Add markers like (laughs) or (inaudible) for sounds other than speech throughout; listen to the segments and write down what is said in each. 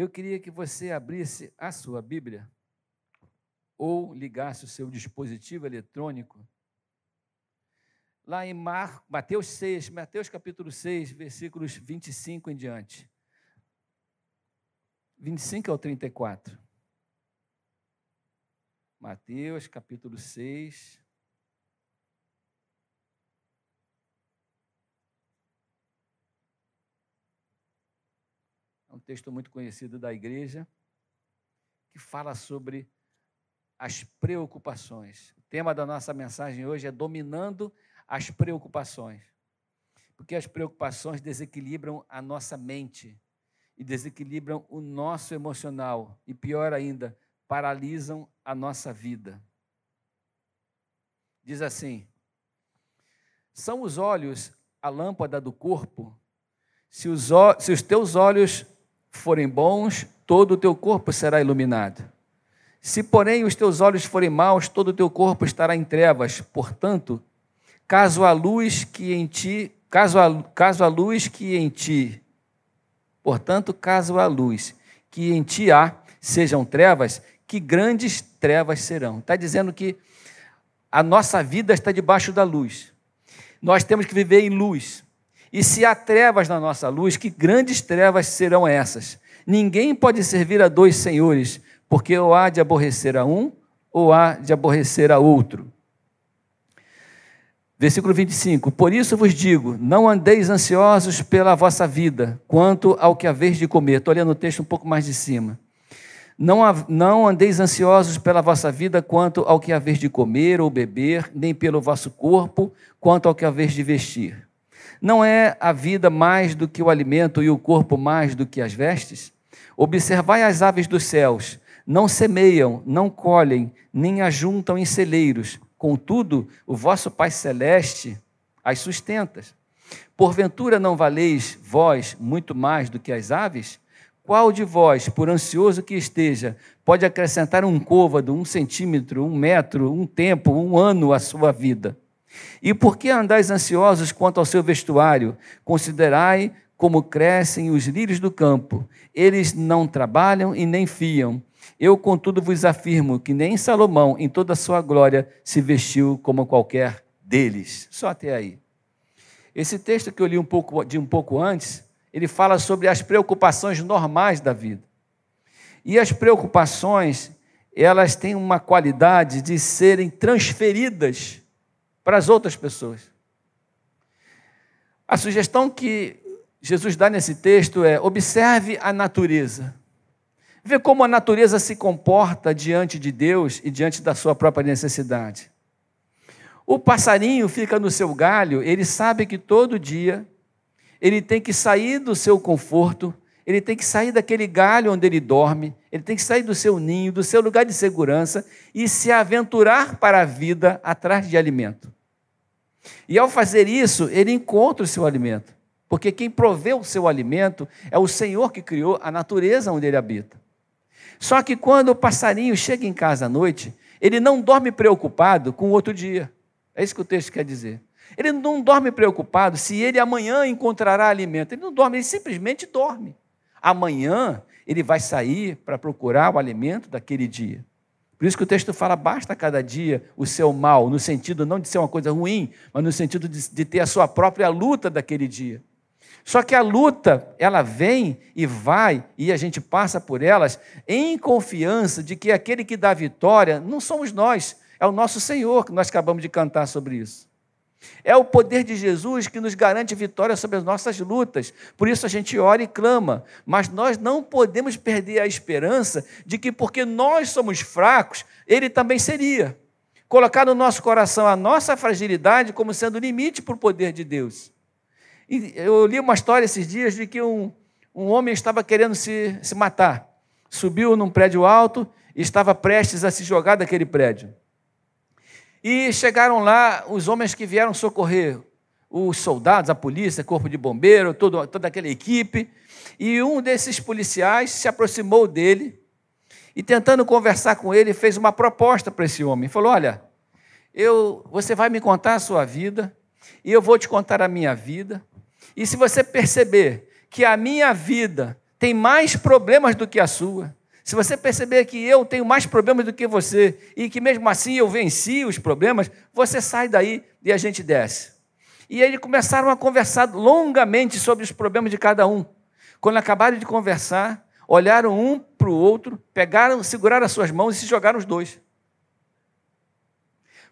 Eu queria que você abrisse a sua Bíblia ou ligasse o seu dispositivo eletrônico lá em Mar, Mateus 6, Mateus capítulo 6, versículos 25 em diante. 25 ao 34. Mateus capítulo 6. Texto muito conhecido da igreja, que fala sobre as preocupações. O tema da nossa mensagem hoje é dominando as preocupações. Porque as preocupações desequilibram a nossa mente e desequilibram o nosso emocional e pior ainda, paralisam a nossa vida. Diz assim: São os olhos a lâmpada do corpo. Se os, se os teus olhos forem bons, todo o teu corpo será iluminado. Se, porém, os teus olhos forem maus, todo o teu corpo estará em trevas. Portanto, caso a luz que em ti, caso a, caso a luz que em ti, portanto, caso a luz que em ti há sejam trevas, que grandes trevas serão. Está dizendo que a nossa vida está debaixo da luz. Nós temos que viver em luz. E se há trevas na nossa luz, que grandes trevas serão essas? Ninguém pode servir a dois senhores, porque ou há de aborrecer a um, ou há de aborrecer a outro. Versículo 25: Por isso vos digo: não andeis ansiosos pela vossa vida, quanto ao que haveis de comer. Estou olhando o texto um pouco mais de cima. Não, não andeis ansiosos pela vossa vida, quanto ao que haveis de comer ou beber, nem pelo vosso corpo, quanto ao que haveis de vestir. Não é a vida mais do que o alimento e o corpo mais do que as vestes? Observai as aves dos céus não semeiam, não colhem, nem ajuntam em celeiros. Contudo, o vosso Pai Celeste as sustenta. Porventura não valeis vós muito mais do que as aves? Qual de vós, por ansioso que esteja, pode acrescentar um côvado, um centímetro, um metro, um tempo, um ano à sua vida? E por que andais ansiosos quanto ao seu vestuário? Considerai como crescem os lírios do campo. Eles não trabalham e nem fiam. Eu, contudo, vos afirmo que nem Salomão, em toda a sua glória, se vestiu como qualquer deles. Só até aí. Esse texto que eu li um pouco, de um pouco antes, ele fala sobre as preocupações normais da vida. E as preocupações, elas têm uma qualidade de serem transferidas para as outras pessoas. A sugestão que Jesus dá nesse texto é: observe a natureza. Vê como a natureza se comporta diante de Deus e diante da sua própria necessidade. O passarinho fica no seu galho, ele sabe que todo dia ele tem que sair do seu conforto, ele tem que sair daquele galho onde ele dorme, ele tem que sair do seu ninho, do seu lugar de segurança e se aventurar para a vida atrás de alimento. E ao fazer isso, ele encontra o seu alimento, porque quem provê o seu alimento é o Senhor que criou a natureza onde ele habita. Só que quando o passarinho chega em casa à noite, ele não dorme preocupado com o outro dia. É isso que o texto quer dizer. Ele não dorme preocupado se ele amanhã encontrará alimento. Ele não dorme, ele simplesmente dorme. Amanhã ele vai sair para procurar o alimento daquele dia. Por isso que o texto fala: basta cada dia o seu mal, no sentido não de ser uma coisa ruim, mas no sentido de, de ter a sua própria luta daquele dia. Só que a luta, ela vem e vai, e a gente passa por elas em confiança de que aquele que dá vitória não somos nós, é o nosso Senhor, que nós acabamos de cantar sobre isso. É o poder de Jesus que nos garante vitória sobre as nossas lutas. Por isso a gente ora e clama. Mas nós não podemos perder a esperança de que, porque nós somos fracos, Ele também seria. Colocar no nosso coração a nossa fragilidade como sendo limite para o poder de Deus. E eu li uma história esses dias de que um, um homem estava querendo se, se matar. Subiu num prédio alto e estava prestes a se jogar daquele prédio. E chegaram lá os homens que vieram socorrer, os soldados, a polícia, corpo de bombeiro, todo, toda aquela equipe. E um desses policiais se aproximou dele e, tentando conversar com ele, fez uma proposta para esse homem. Falou: Olha, eu, você vai me contar a sua vida e eu vou te contar a minha vida. E se você perceber que a minha vida tem mais problemas do que a sua. Se você perceber que eu tenho mais problemas do que você e que mesmo assim eu venci os problemas, você sai daí e a gente desce. E eles começaram a conversar longamente sobre os problemas de cada um. Quando acabaram de conversar, olharam um para o outro, pegaram, seguraram as suas mãos e se jogaram os dois.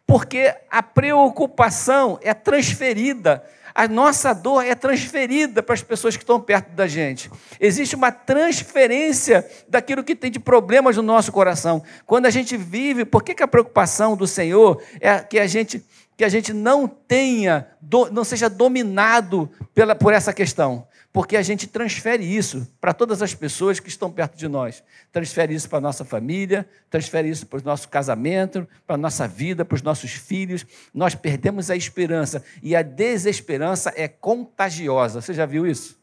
Porque a preocupação é transferida a nossa dor é transferida para as pessoas que estão perto da gente. Existe uma transferência daquilo que tem de problemas no nosso coração. Quando a gente vive, por que, que a preocupação do Senhor é que a gente que a gente não tenha, não seja dominado pela, por essa questão porque a gente transfere isso para todas as pessoas que estão perto de nós. Transfere isso para a nossa família, transfere isso para o nosso casamento, para a nossa vida, para os nossos filhos. Nós perdemos a esperança e a desesperança é contagiosa. Você já viu isso?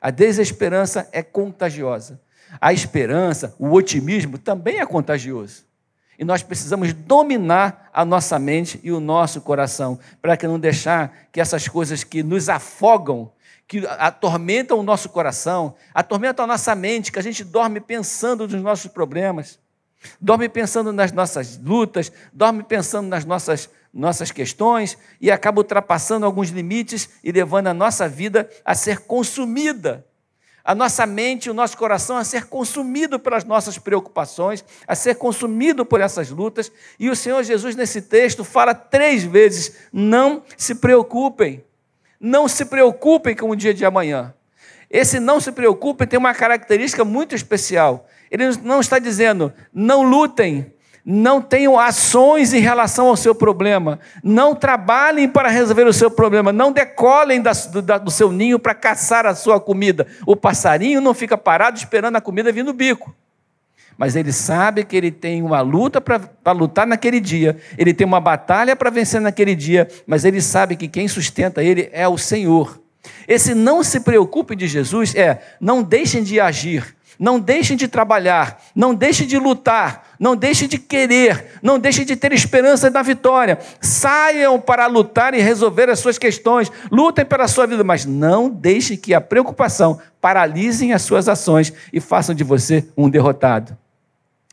A desesperança é contagiosa. A esperança, o otimismo também é contagioso. E nós precisamos dominar a nossa mente e o nosso coração, para que não deixar que essas coisas que nos afogam que atormentam o nosso coração, atormentam a nossa mente, que a gente dorme pensando nos nossos problemas, dorme pensando nas nossas lutas, dorme pensando nas nossas, nossas questões e acaba ultrapassando alguns limites e levando a nossa vida a ser consumida. A nossa mente, o nosso coração a ser consumido pelas nossas preocupações, a ser consumido por essas lutas. E o Senhor Jesus, nesse texto, fala três vezes: não se preocupem. Não se preocupem com o dia de amanhã. Esse não se preocupem tem uma característica muito especial. Ele não está dizendo, não lutem, não tenham ações em relação ao seu problema, não trabalhem para resolver o seu problema, não decolem da, do, da, do seu ninho para caçar a sua comida. O passarinho não fica parado esperando a comida vir no bico mas ele sabe que ele tem uma luta para lutar naquele dia, ele tem uma batalha para vencer naquele dia, mas ele sabe que quem sustenta ele é o Senhor. Esse não se preocupe de Jesus é não deixem de agir, não deixem de trabalhar, não deixem de lutar, não deixem de querer, não deixem de ter esperança na vitória. Saiam para lutar e resolver as suas questões, lutem pela sua vida, mas não deixem que a preocupação paralisem as suas ações e façam de você um derrotado.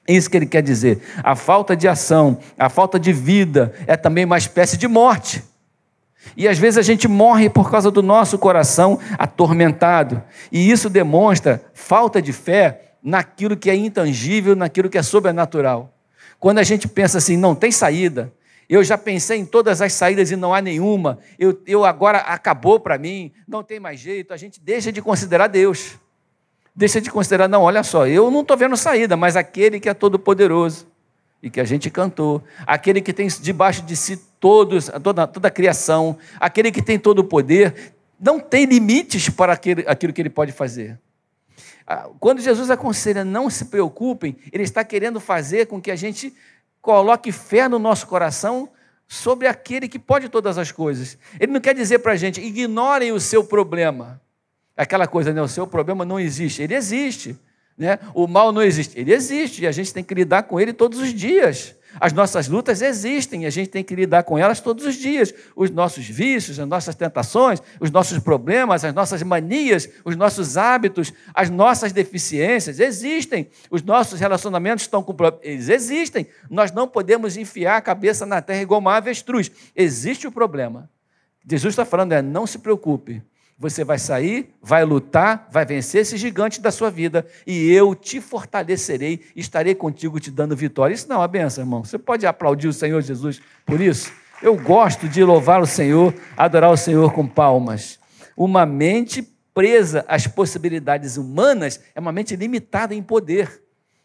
Isso que ele quer dizer. A falta de ação, a falta de vida é também uma espécie de morte. E às vezes a gente morre por causa do nosso coração atormentado. E isso demonstra falta de fé naquilo que é intangível, naquilo que é sobrenatural. Quando a gente pensa assim, não tem saída, eu já pensei em todas as saídas e não há nenhuma, eu, eu agora acabou para mim, não tem mais jeito, a gente deixa de considerar Deus deixa de considerar, não, olha só, eu não estou vendo saída, mas aquele que é todo-poderoso, e que a gente cantou, aquele que tem debaixo de si todos, toda, toda a criação, aquele que tem todo o poder, não tem limites para aquele, aquilo que ele pode fazer. Ah, quando Jesus aconselha não se preocupem, ele está querendo fazer com que a gente coloque fé no nosso coração sobre aquele que pode todas as coisas. Ele não quer dizer para a gente, ignorem o seu problema. Aquela coisa, né? O seu problema não existe. Ele existe. Né? O mal não existe. Ele existe e a gente tem que lidar com ele todos os dias. As nossas lutas existem e a gente tem que lidar com elas todos os dias. Os nossos vícios, as nossas tentações, os nossos problemas, as nossas manias, os nossos hábitos, as nossas deficiências existem. Os nossos relacionamentos estão com eles existem. Nós não podemos enfiar a cabeça na terra igual uma avestruz. Existe o problema. Jesus está falando é não se preocupe. Você vai sair, vai lutar, vai vencer esse gigante da sua vida, e eu te fortalecerei, estarei contigo te dando vitória. Isso não é uma benção, irmão. Você pode aplaudir o Senhor Jesus por isso? Eu gosto de louvar o Senhor, adorar o Senhor com palmas. Uma mente presa às possibilidades humanas é uma mente limitada em poder.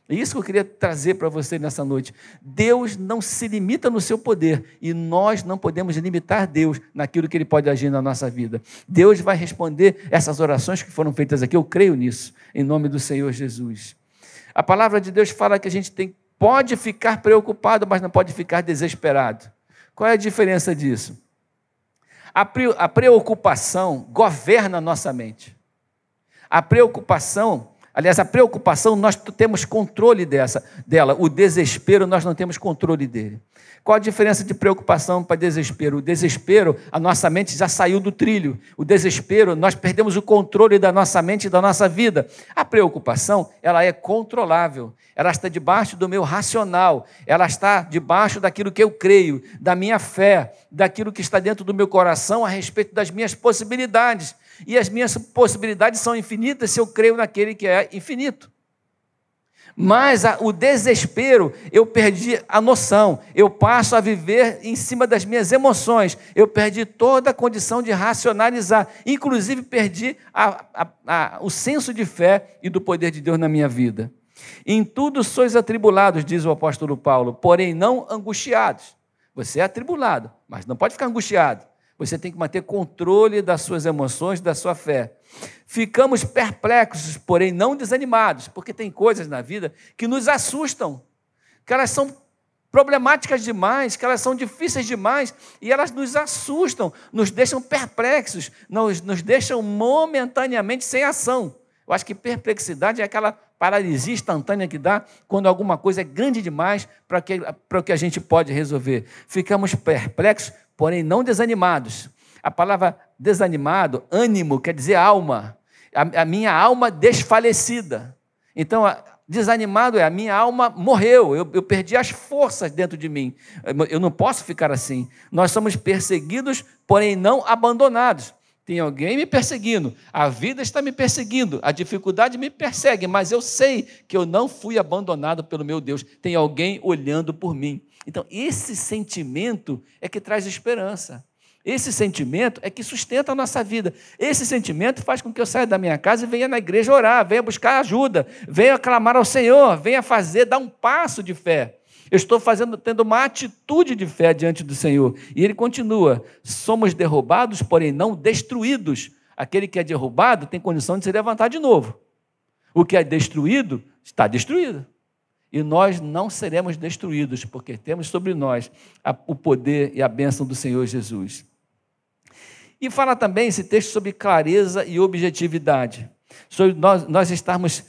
É isso que eu queria trazer para você nessa noite. Deus não se limita no seu poder e nós não podemos limitar Deus naquilo que Ele pode agir na nossa vida. Deus vai responder essas orações que foram feitas aqui, eu creio nisso, em nome do Senhor Jesus. A palavra de Deus fala que a gente tem, pode ficar preocupado, mas não pode ficar desesperado. Qual é a diferença disso? A, pre, a preocupação governa a nossa mente. A preocupação Aliás, a preocupação nós temos controle dessa, dela, o desespero nós não temos controle dele. Qual a diferença de preocupação para desespero? O desespero, a nossa mente já saiu do trilho. O desespero, nós perdemos o controle da nossa mente e da nossa vida. A preocupação, ela é controlável. Ela está debaixo do meu racional. Ela está debaixo daquilo que eu creio, da minha fé, daquilo que está dentro do meu coração a respeito das minhas possibilidades. E as minhas possibilidades são infinitas se eu creio naquele que é infinito. Mas a, o desespero, eu perdi a noção, eu passo a viver em cima das minhas emoções, eu perdi toda a condição de racionalizar, inclusive perdi a, a, o senso de fé e do poder de Deus na minha vida. Em tudo sois atribulados, diz o apóstolo Paulo, porém não angustiados. Você é atribulado, mas não pode ficar angustiado. Você tem que manter controle das suas emoções, da sua fé. Ficamos perplexos, porém não desanimados, porque tem coisas na vida que nos assustam, que elas são problemáticas demais, que elas são difíceis demais e elas nos assustam, nos deixam perplexos, nos, nos deixam momentaneamente sem ação. Eu acho que perplexidade é aquela paralisia instantânea que dá quando alguma coisa é grande demais para o que a gente pode resolver. Ficamos perplexos porém não desanimados. A palavra desanimado, ânimo, quer dizer alma. A, a minha alma desfalecida. Então, a, desanimado é a minha alma morreu, eu, eu, perdi as forças dentro de mim. Eu não posso ficar assim. Nós somos perseguidos, porém não abandonados. Tem alguém me perseguindo, a vida está me perseguindo, a dificuldade me persegue, mas eu sei que eu não fui abandonado pelo meu Deus. Tem alguém olhando por mim. Então, esse sentimento é que traz esperança. Esse sentimento é que sustenta a nossa vida. Esse sentimento faz com que eu saia da minha casa e venha na igreja orar, venha buscar ajuda, venha clamar ao Senhor, venha fazer, dar um passo de fé. Eu estou fazendo, tendo uma atitude de fé diante do Senhor. E ele continua: somos derrubados, porém não destruídos. Aquele que é derrubado tem condição de se levantar de novo. O que é destruído está destruído e nós não seremos destruídos, porque temos sobre nós a, o poder e a bênção do Senhor Jesus. E fala também esse texto sobre clareza e objetividade, sobre nós, nós estarmos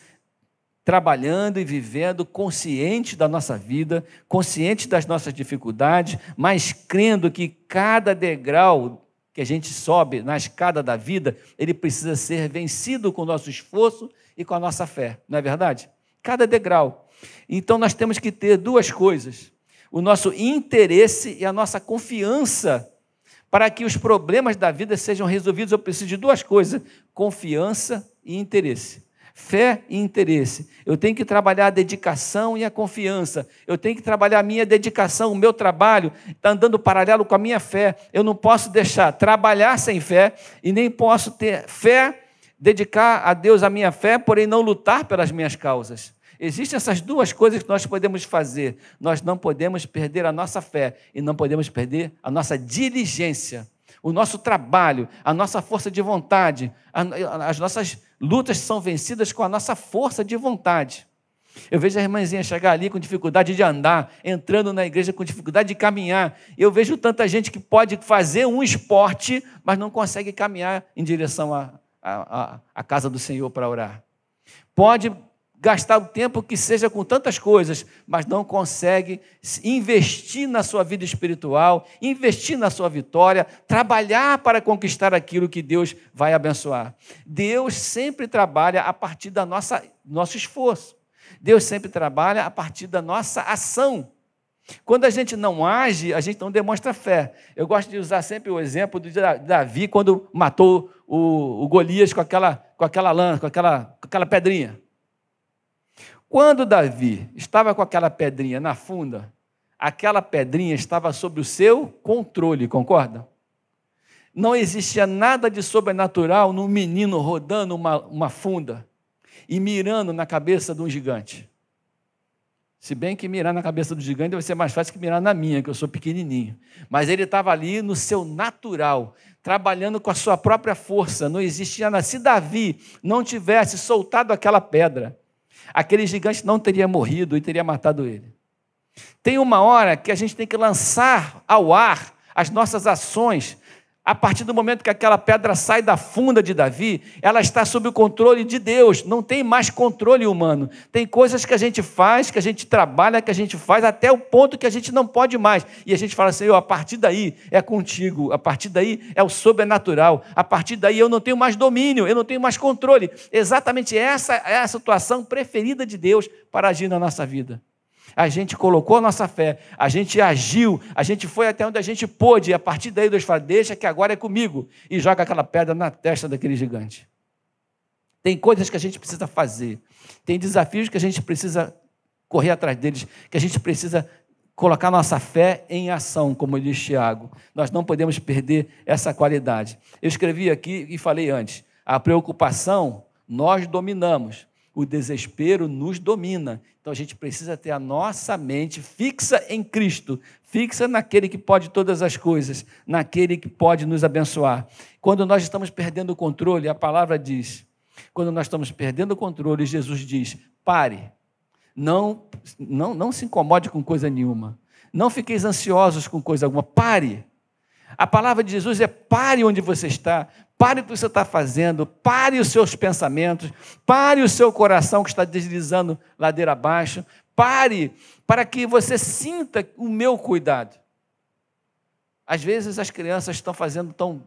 trabalhando e vivendo consciente da nossa vida, consciente das nossas dificuldades, mas crendo que cada degrau que a gente sobe na escada da vida, ele precisa ser vencido com o nosso esforço e com a nossa fé, não é verdade? Cada degrau. Então nós temos que ter duas coisas: o nosso interesse e a nossa confiança. Para que os problemas da vida sejam resolvidos, eu preciso de duas coisas: confiança e interesse. Fé e interesse. Eu tenho que trabalhar a dedicação e a confiança. Eu tenho que trabalhar a minha dedicação, o meu trabalho está andando paralelo com a minha fé. Eu não posso deixar trabalhar sem fé e nem posso ter fé, dedicar a Deus a minha fé, porém não lutar pelas minhas causas. Existem essas duas coisas que nós podemos fazer. Nós não podemos perder a nossa fé e não podemos perder a nossa diligência, o nosso trabalho, a nossa força de vontade. As nossas lutas são vencidas com a nossa força de vontade. Eu vejo a irmãzinha chegar ali com dificuldade de andar, entrando na igreja com dificuldade de caminhar. Eu vejo tanta gente que pode fazer um esporte, mas não consegue caminhar em direção à, à, casa do Senhor para orar. Pode gastar o tempo que seja com tantas coisas, mas não consegue investir na sua vida espiritual, investir na sua vitória, trabalhar para conquistar aquilo que Deus vai abençoar. Deus sempre trabalha a partir da nossa nosso esforço. Deus sempre trabalha a partir da nossa ação. Quando a gente não age, a gente não demonstra fé. Eu gosto de usar sempre o exemplo de Davi quando matou o, o Golias com aquela, com aquela lã, com aquela, com aquela pedrinha. Quando Davi estava com aquela pedrinha na funda, aquela pedrinha estava sob o seu controle, concorda? Não existia nada de sobrenatural num menino rodando uma, uma funda e mirando na cabeça de um gigante. Se bem que mirar na cabeça do gigante vai ser mais fácil que mirar na minha, que eu sou pequenininho. Mas ele estava ali no seu natural, trabalhando com a sua própria força. Não existia nada. Se Davi não tivesse soltado aquela pedra, aquele gigante não teria morrido e teria matado ele. Tem uma hora que a gente tem que lançar ao ar as nossas ações, a partir do momento que aquela pedra sai da funda de Davi, ela está sob o controle de Deus, não tem mais controle humano. Tem coisas que a gente faz, que a gente trabalha, que a gente faz até o ponto que a gente não pode mais. E a gente fala assim: a partir daí é contigo, a partir daí é o sobrenatural, a partir daí eu não tenho mais domínio, eu não tenho mais controle. Exatamente essa é a situação preferida de Deus para agir na nossa vida a gente colocou a nossa fé, a gente agiu, a gente foi até onde a gente pôde, e a partir daí Deus fala: deixa que agora é comigo, e joga aquela pedra na testa daquele gigante. Tem coisas que a gente precisa fazer, tem desafios que a gente precisa correr atrás deles, que a gente precisa colocar nossa fé em ação, como diz Tiago. Nós não podemos perder essa qualidade. Eu escrevi aqui e falei antes: a preocupação nós dominamos, o desespero nos domina. Então a gente precisa ter a nossa mente fixa em Cristo, fixa naquele que pode todas as coisas, naquele que pode nos abençoar. Quando nós estamos perdendo o controle, a palavra diz, quando nós estamos perdendo o controle, Jesus diz: pare, não, não, não se incomode com coisa nenhuma, não fiqueis ansiosos com coisa alguma, pare. A palavra de Jesus é pare onde você está, Pare o que você está fazendo, pare os seus pensamentos, pare o seu coração que está deslizando ladeira abaixo, pare para que você sinta o meu cuidado. Às vezes as crianças estão fazendo tão,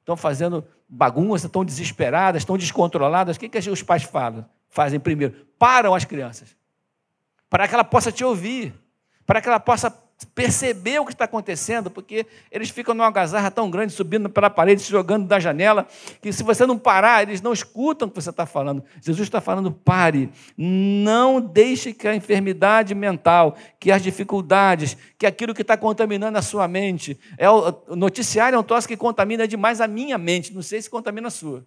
estão fazendo bagunça, estão desesperadas, estão descontroladas. O que, que os pais falam? Fazem primeiro? Param as crianças. Para que ela possa te ouvir, para que ela possa perceber o que está acontecendo, porque eles ficam numa algazarra tão grande, subindo pela parede, se jogando da janela, que se você não parar, eles não escutam o que você está falando. Jesus está falando: pare, não deixe que a enfermidade mental, que as dificuldades, que aquilo que está contaminando a sua mente, é o noticiário é um troço que contamina demais a minha mente, não sei se contamina a sua.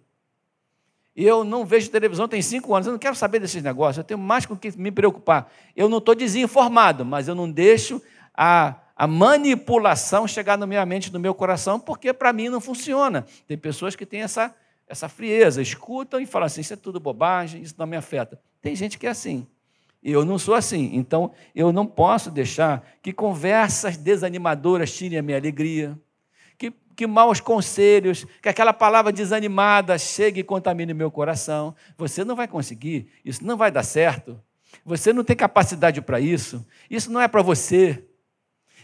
Eu não vejo televisão tem cinco anos, eu não quero saber desses negócios, eu tenho mais com o que me preocupar. Eu não estou desinformado, mas eu não deixo a, a manipulação chegar na minha mente, no meu coração, porque para mim não funciona. Tem pessoas que têm essa, essa frieza, escutam e falam assim: isso é tudo bobagem, isso não me afeta. Tem gente que é assim. Eu não sou assim. Então, eu não posso deixar que conversas desanimadoras tirem a minha alegria, que, que maus conselhos, que aquela palavra desanimada chegue e contamine meu coração. Você não vai conseguir, isso não vai dar certo. Você não tem capacidade para isso. Isso não é para você.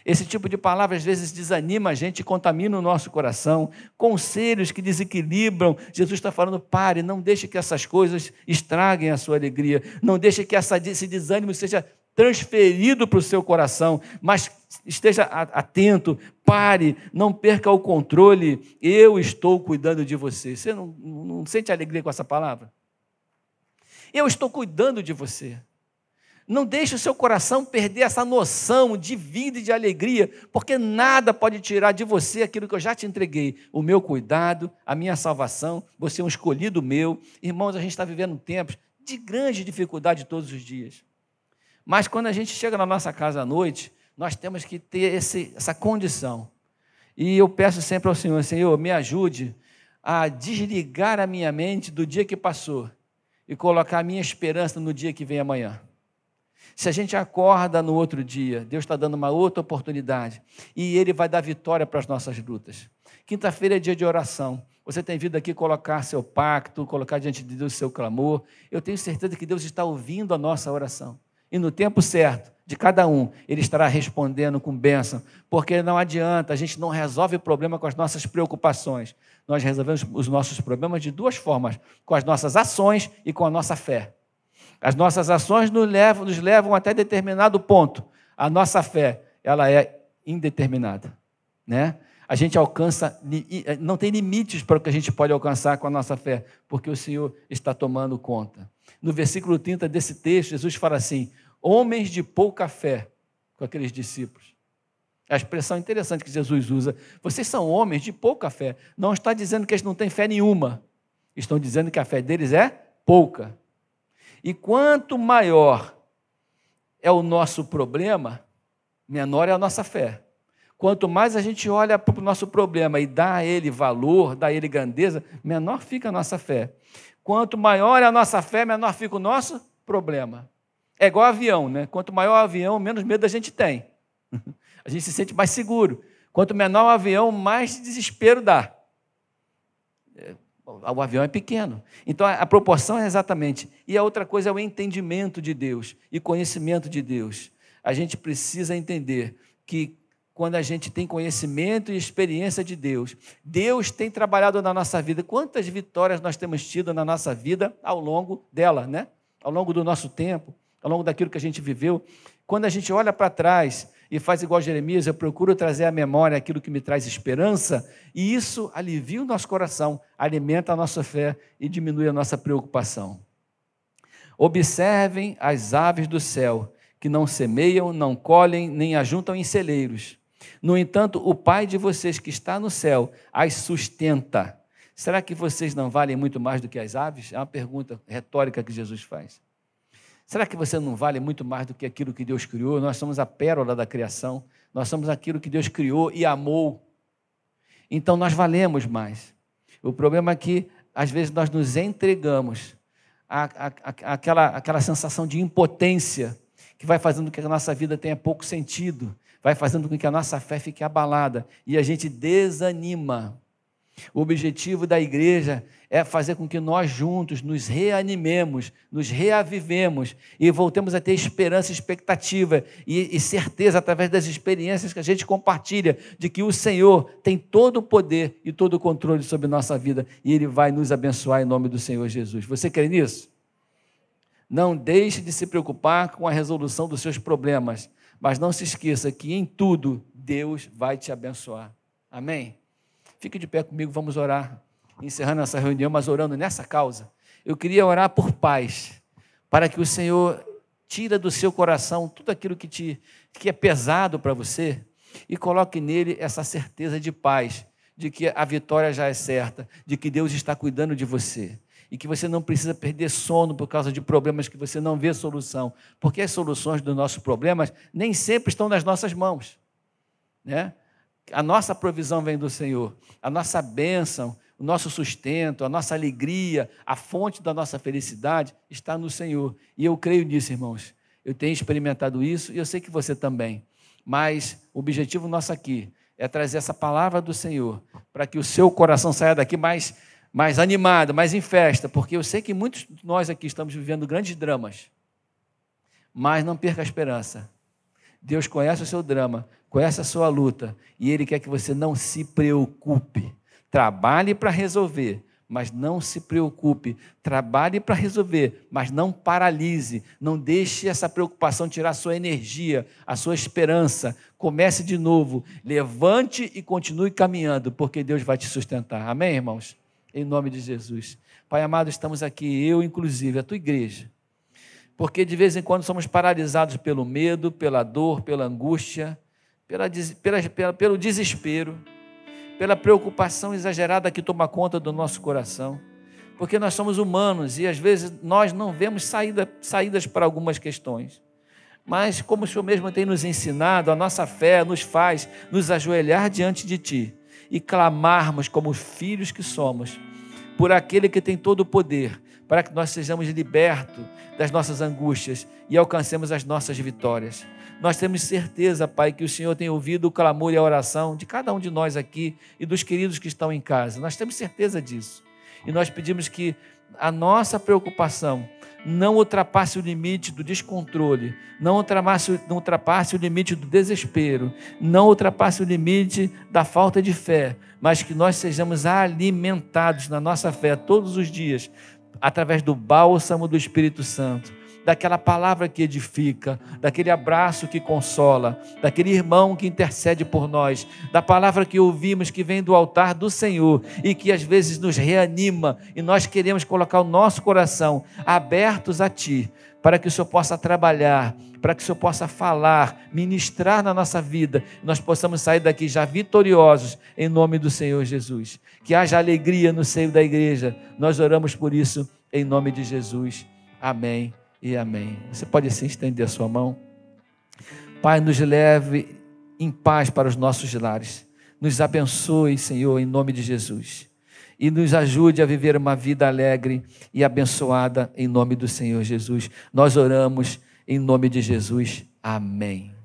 Esse tipo de palavra às vezes desanima a gente, contamina o nosso coração. Conselhos que desequilibram. Jesus está falando: pare, não deixe que essas coisas estraguem a sua alegria. Não deixe que essa, esse desânimo seja transferido para o seu coração, mas esteja atento, pare, não perca o controle. Eu estou cuidando de você. Você não, não sente alegria com essa palavra? Eu estou cuidando de você. Não deixe o seu coração perder essa noção de vida e de alegria, porque nada pode tirar de você aquilo que eu já te entreguei: o meu cuidado, a minha salvação. Você é um escolhido meu. Irmãos, a gente está vivendo tempos de grande dificuldade todos os dias. Mas quando a gente chega na nossa casa à noite, nós temos que ter esse, essa condição. E eu peço sempre ao Senhor: Senhor, me ajude a desligar a minha mente do dia que passou e colocar a minha esperança no dia que vem amanhã. Se a gente acorda no outro dia, Deus está dando uma outra oportunidade e Ele vai dar vitória para as nossas lutas. Quinta-feira é dia de oração. Você tem vindo aqui colocar seu pacto, colocar diante de Deus seu clamor. Eu tenho certeza que Deus está ouvindo a nossa oração. E no tempo certo, de cada um, Ele estará respondendo com bênção. Porque não adianta, a gente não resolve o problema com as nossas preocupações. Nós resolvemos os nossos problemas de duas formas: com as nossas ações e com a nossa fé. As nossas ações nos levam, nos levam até determinado ponto. A nossa fé, ela é indeterminada, né? A gente alcança, não tem limites para o que a gente pode alcançar com a nossa fé, porque o Senhor está tomando conta. No versículo 30 desse texto, Jesus fala assim: homens de pouca fé, com aqueles discípulos. A expressão interessante que Jesus usa. Vocês são homens de pouca fé. Não está dizendo que eles não têm fé nenhuma. Estão dizendo que a fé deles é pouca. E quanto maior é o nosso problema, menor é a nossa fé. Quanto mais a gente olha para o nosso problema e dá a ele valor, dá a ele grandeza, menor fica a nossa fé. Quanto maior é a nossa fé, menor fica o nosso problema. É igual avião, né? Quanto maior o avião, menos medo a gente tem. (laughs) A gente se sente mais seguro. Quanto menor o avião, mais desespero dá. O avião é pequeno. Então a proporção é exatamente. E a outra coisa é o entendimento de Deus e conhecimento de Deus. A gente precisa entender que quando a gente tem conhecimento e experiência de Deus, Deus tem trabalhado na nossa vida. Quantas vitórias nós temos tido na nossa vida ao longo dela, né? Ao longo do nosso tempo, ao longo daquilo que a gente viveu. Quando a gente olha para trás e faz igual Jeremias, eu procuro trazer à memória aquilo que me traz esperança, e isso alivia o nosso coração, alimenta a nossa fé e diminui a nossa preocupação. Observem as aves do céu, que não semeiam, não colhem, nem ajuntam em celeiros. No entanto, o Pai de vocês que está no céu as sustenta. Será que vocês não valem muito mais do que as aves? É uma pergunta retórica que Jesus faz. Será que você não vale muito mais do que aquilo que Deus criou? Nós somos a pérola da criação, nós somos aquilo que Deus criou e amou. Então nós valemos mais. O problema é que, às vezes, nós nos entregamos à, à, àquela, àquela sensação de impotência que vai fazendo com que a nossa vida tenha pouco sentido, vai fazendo com que a nossa fé fique abalada e a gente desanima. O objetivo da igreja é fazer com que nós juntos nos reanimemos, nos reavivemos e voltemos a ter esperança, expectativa e, e, certeza através das experiências que a gente compartilha de que o Senhor tem todo o poder e todo o controle sobre nossa vida e Ele vai nos abençoar em nome do Senhor Jesus. Você crê nisso? Não deixe de se preocupar com a resolução dos seus problemas, mas não se esqueça que em tudo Deus vai te abençoar. Amém? Fique de pé comigo, vamos orar encerrando essa reunião, mas orando nessa causa, eu queria orar por paz, para que o Senhor tira do seu coração tudo aquilo que, te, que é pesado para você e coloque nele essa certeza de paz, de que a vitória já é certa, de que Deus está cuidando de você e que você não precisa perder sono por causa de problemas que você não vê solução, porque as soluções dos nossos problemas nem sempre estão nas nossas mãos, né? A nossa provisão vem do Senhor, a nossa bênção o nosso sustento, a nossa alegria, a fonte da nossa felicidade está no Senhor. E eu creio nisso, irmãos. Eu tenho experimentado isso e eu sei que você também. Mas o objetivo nosso aqui é trazer essa palavra do Senhor para que o seu coração saia daqui mais, mais animado, mais em festa, porque eu sei que muitos de nós aqui estamos vivendo grandes dramas. Mas não perca a esperança. Deus conhece o seu drama, conhece a sua luta e Ele quer que você não se preocupe. Trabalhe para resolver, mas não se preocupe. Trabalhe para resolver, mas não paralise. Não deixe essa preocupação tirar a sua energia, a sua esperança. Comece de novo. Levante e continue caminhando, porque Deus vai te sustentar. Amém, irmãos? Em nome de Jesus. Pai amado, estamos aqui, eu inclusive, a tua igreja. Porque de vez em quando somos paralisados pelo medo, pela dor, pela angústia, pela, pela pelo desespero pela preocupação exagerada que toma conta do nosso coração. Porque nós somos humanos e às vezes nós não vemos saída, saídas para algumas questões. Mas, como o Senhor mesmo tem nos ensinado, a nossa fé nos faz nos ajoelhar diante de Ti e clamarmos como filhos que somos, por aquele que tem todo o poder, para que nós sejamos libertos das nossas angústias e alcancemos as nossas vitórias. Nós temos certeza, Pai, que o Senhor tem ouvido o clamor e a oração de cada um de nós aqui e dos queridos que estão em casa. Nós temos certeza disso. E nós pedimos que a nossa preocupação não ultrapasse o limite do descontrole, não ultrapasse, não ultrapasse o limite do desespero, não ultrapasse o limite da falta de fé, mas que nós sejamos alimentados na nossa fé todos os dias, através do bálsamo do Espírito Santo daquela palavra que edifica, daquele abraço que consola, daquele irmão que intercede por nós, da palavra que ouvimos que vem do altar do Senhor e que às vezes nos reanima e nós queremos colocar o nosso coração abertos a Ti, para que o Senhor possa trabalhar, para que o Senhor possa falar, ministrar na nossa vida, nós possamos sair daqui já vitoriosos em nome do Senhor Jesus. Que haja alegria no seio da igreja. Nós oramos por isso em nome de Jesus. Amém e amém. Você pode assim estender a sua mão. Pai, nos leve em paz para os nossos lares. Nos abençoe, Senhor, em nome de Jesus. E nos ajude a viver uma vida alegre e abençoada em nome do Senhor Jesus. Nós oramos em nome de Jesus. Amém.